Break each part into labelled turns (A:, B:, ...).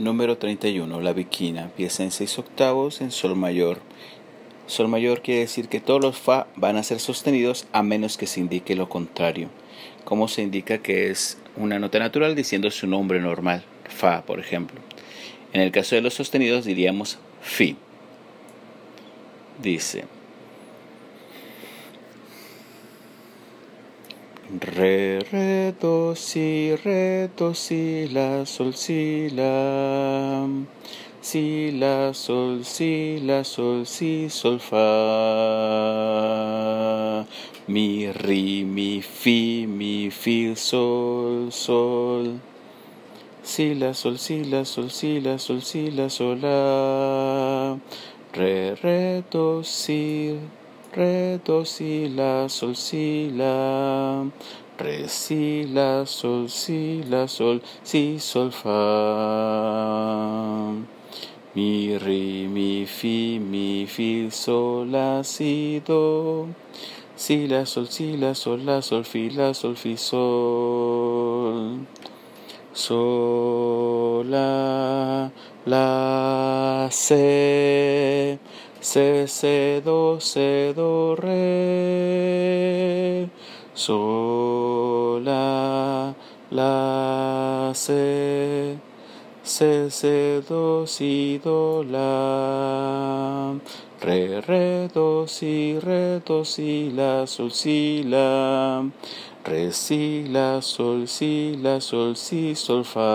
A: Número 31. La viquina. Pieza en 6 octavos en sol mayor. Sol mayor quiere decir que todos los fa van a ser sostenidos a menos que se indique lo contrario. Como se indica que es una nota natural diciendo su nombre normal? Fa, por ejemplo. En el caso de los sostenidos diríamos fi. Dice. Re, re, do, si, re, do, si, la, sol, si, la. Si, la, sol, si, la, sol, si, sol, fa. Mi, ri, mi, fi, mi, fi, sol, sol. Si, la, sol, si, la, sol, si, la, sol, si, la, sol, la. Re, re, do, si, re, do, si, la, sol, si, la, re, si, la, sol, si, la, sol, si, sol, fa, mi, ri, mi, fi, mi, fi, sol, la, si, do, si, la, sol, si, la, sol, la, sol, fi, la, sol, fi, sol, sol, la, la, se, se, se, do, se, do, re, sol, la, la, se, se, se, do, si, do, la, re, re, do, si, re, do, si, la, sol, si, la, re, si, la, sol, si, la, sol, si, sol, fa,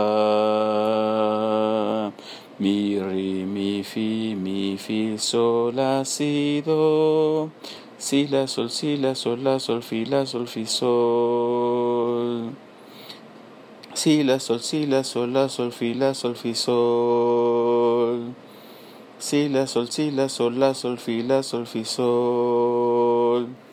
A: mi, ri, mi, fi, mi, fi, sol, la, si, do, si, la, sol, si, la, sol, la, sol, fi, la, sol, fi, sol. Si, la, sol, si, la, sol, la, sol, fi, sol, fi. Si, la, sol, si, la, sol, la, sol, fi, sol, fi.